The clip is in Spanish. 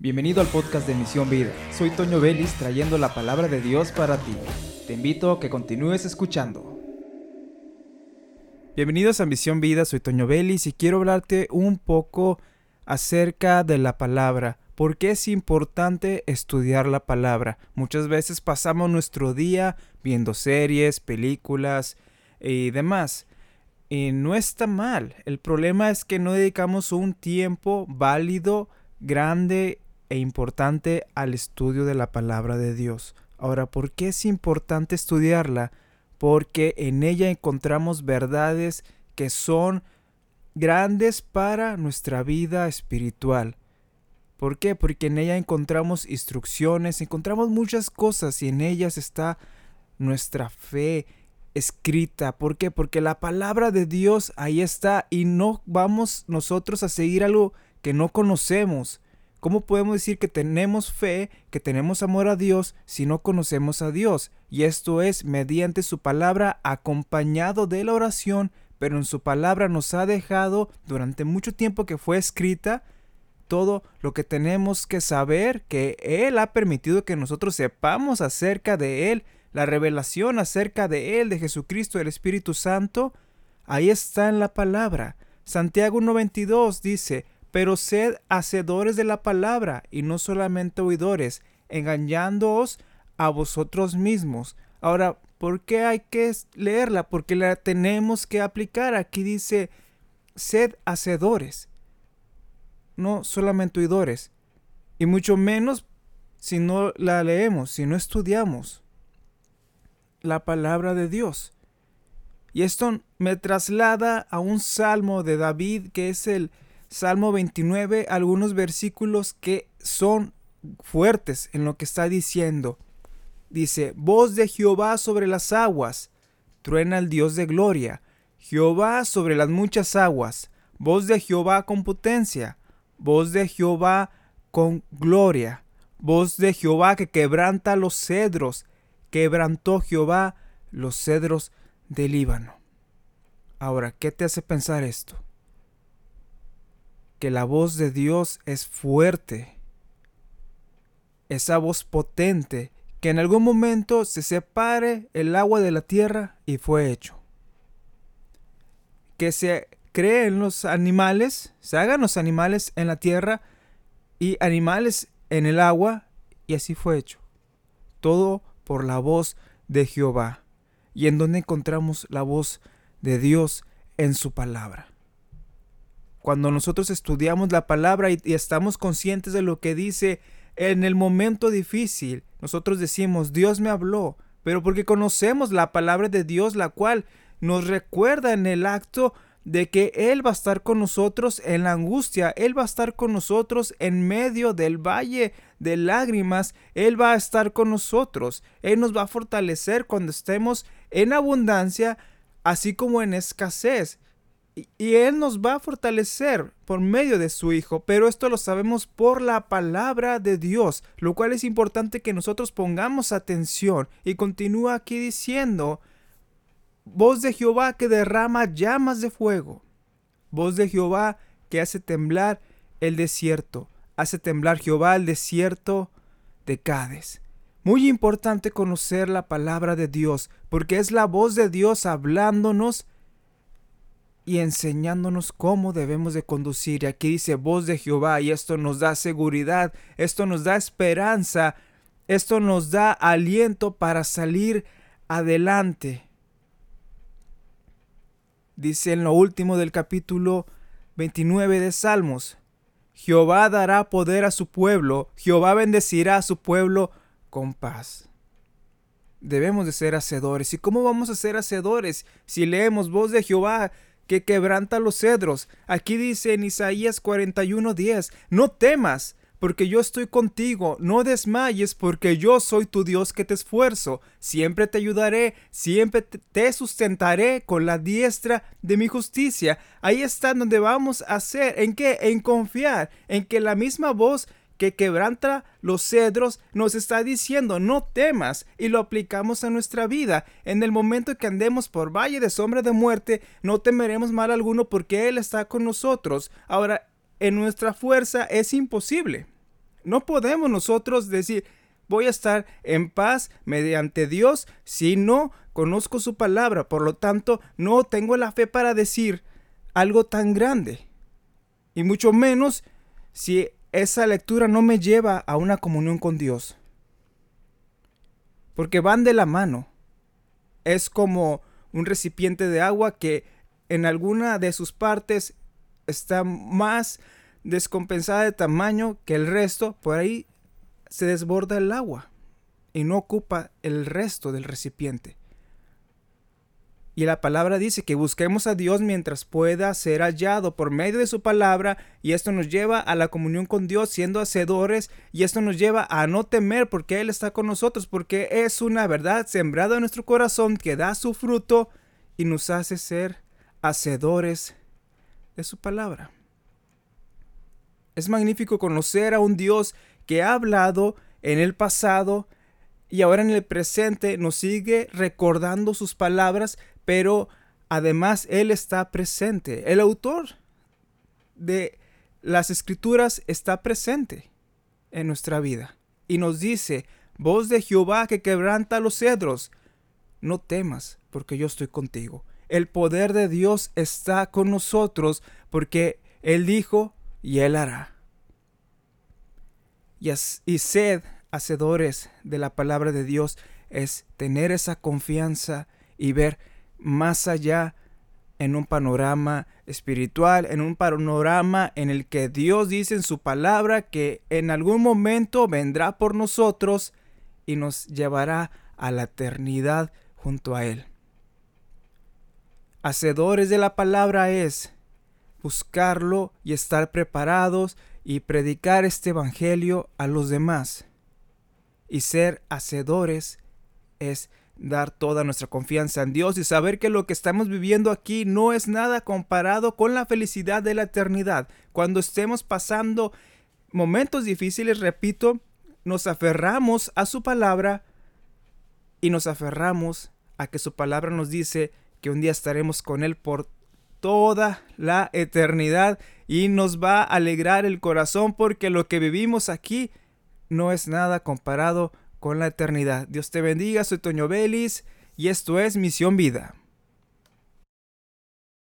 Bienvenido al podcast de Misión Vida. Soy Toño Vélez trayendo la palabra de Dios para ti. Te invito a que continúes escuchando. Bienvenidos a Misión Vida, soy Toño Vélez y quiero hablarte un poco acerca de la palabra. ¿Por qué es importante estudiar la palabra? Muchas veces pasamos nuestro día viendo series, películas y demás. Y no está mal. El problema es que no dedicamos un tiempo válido, grande e importante al estudio de la palabra de Dios. Ahora, ¿por qué es importante estudiarla? Porque en ella encontramos verdades que son grandes para nuestra vida espiritual. ¿Por qué? Porque en ella encontramos instrucciones, encontramos muchas cosas y en ellas está nuestra fe escrita. ¿Por qué? Porque la palabra de Dios ahí está y no vamos nosotros a seguir algo que no conocemos. ¿Cómo podemos decir que tenemos fe, que tenemos amor a Dios si no conocemos a Dios? Y esto es mediante su palabra acompañado de la oración, pero en su palabra nos ha dejado durante mucho tiempo que fue escrita todo lo que tenemos que saber, que Él ha permitido que nosotros sepamos acerca de Él, la revelación acerca de Él, de Jesucristo, el Espíritu Santo, ahí está en la palabra. Santiago 1.22 dice, pero sed hacedores de la palabra y no solamente oidores, engañándoos a vosotros mismos. Ahora, ¿por qué hay que leerla? Porque la tenemos que aplicar. Aquí dice, sed hacedores, no solamente oidores. Y mucho menos si no la leemos, si no estudiamos la palabra de Dios. Y esto me traslada a un salmo de David que es el Salmo 29, algunos versículos que son fuertes en lo que está diciendo. Dice, voz de Jehová sobre las aguas, truena el Dios de gloria, Jehová sobre las muchas aguas, voz de Jehová con potencia, voz de Jehová con gloria, voz de Jehová que quebranta los cedros, quebrantó Jehová los cedros del Líbano. Ahora, ¿qué te hace pensar esto? Que la voz de Dios es fuerte, esa voz potente, que en algún momento se separe el agua de la tierra y fue hecho. Que se creen los animales, se hagan los animales en la tierra y animales en el agua, y así fue hecho. Todo por la voz de Jehová. Y en donde encontramos la voz de Dios en su palabra. Cuando nosotros estudiamos la palabra y, estamos conscientes de lo que dice en el momento difícil, nosotros decimos, Dios me habló, pero porque conocemos la palabra de Dios, la cual nos recuerda en el acto de que Él va a estar con nosotros en la angustia, Él va a estar con nosotros en medio del valle de lágrimas, Él va a estar con nosotros, Él nos va a fortalecer cuando estemos en abundancia, así como en escasez y Él nos va a fortalecer por medio de su Hijo, pero esto lo sabemos por la palabra de Dios, lo cual es importante que nosotros pongamos atención. Y continúa aquí diciendo, voz de Jehová que derrama llamas de fuego, voz de Jehová que hace temblar el desierto, hace temblar Jehová el desierto de Cades. Muy importante conocer la palabra de Dios, porque es la voz de Dios hablándonos y enseñándonos cómo debemos de conducir. Y aquí dice voz de Jehová y esto nos da seguridad, esto nos da esperanza, esto nos da aliento para salir adelante. Dice en lo último del capítulo 29 de Salmos, Jehová dará poder a su pueblo, Jehová bendecirá a su pueblo con paz. Debemos de ser hacedores. ¿Y cómo vamos a ser hacedores? Si leemos voz de Jehová, que quebranta los cedros. Aquí dice en Isaías 41:10, no temas, porque yo estoy contigo, no desmayes, porque yo soy tu Dios que te esfuerzo, siempre te ayudaré, siempre te sustentaré con la diestra de mi justicia. Ahí está donde vamos a hacer, ¿en qué? En confiar, en que la misma voz que quebranta los cedros, nos está diciendo no temas y lo aplicamos a nuestra vida. En el momento que andemos por valle de sombra de muerte, no temeremos mal alguno porque Él está con nosotros. Ahora, en nuestra fuerza es imposible. No podemos nosotros decir, voy a estar en paz mediante Dios si no conozco su palabra. Por lo tanto, no tengo la fe para decir algo tan grande. Y mucho menos si esa lectura no me lleva a una comunión con Dios. Porque van de la mano. Es como un recipiente de agua que en alguna de sus partes está más descompensada de tamaño que el resto, por ahí se desborda el agua y no ocupa el resto del recipiente. Y la palabra dice que busquemos a Dios mientras pueda ser hallado por medio de su palabra y esto nos lleva a la comunión con Dios siendo hacedores y esto nos lleva a no temer porque Él está con nosotros porque es una verdad sembrada en nuestro corazón que da su fruto y nos hace ser hacedores de su palabra. Es magnífico conocer a un Dios que ha hablado en el pasado y ahora en el presente nos sigue recordando sus palabras pero además Él está presente. El autor de las escrituras está presente en nuestra vida y nos dice, voz de Jehová que quebranta los cedros, no temas porque yo estoy contigo. El poder de Dios está con nosotros porque Él dijo y Él hará. Y, y sed hacedores de la palabra de Dios es tener esa confianza y ver más allá en un panorama espiritual, en un panorama en el que Dios dice en su palabra que en algún momento vendrá por nosotros y nos llevará a la eternidad junto a Él. Hacedores de la palabra es buscarlo y estar preparados y predicar este Evangelio a los demás. Y ser hacedores es dar toda nuestra confianza en Dios y saber que lo que estamos viviendo aquí no es nada comparado con la felicidad de la eternidad. Cuando estemos pasando momentos difíciles, repito, nos aferramos a su palabra y nos aferramos a que su palabra nos dice que un día estaremos con Él por toda la eternidad y nos va a alegrar el corazón porque lo que vivimos aquí no es nada comparado con la eternidad. Dios te bendiga, soy Toño Belis y esto es Misión Vida.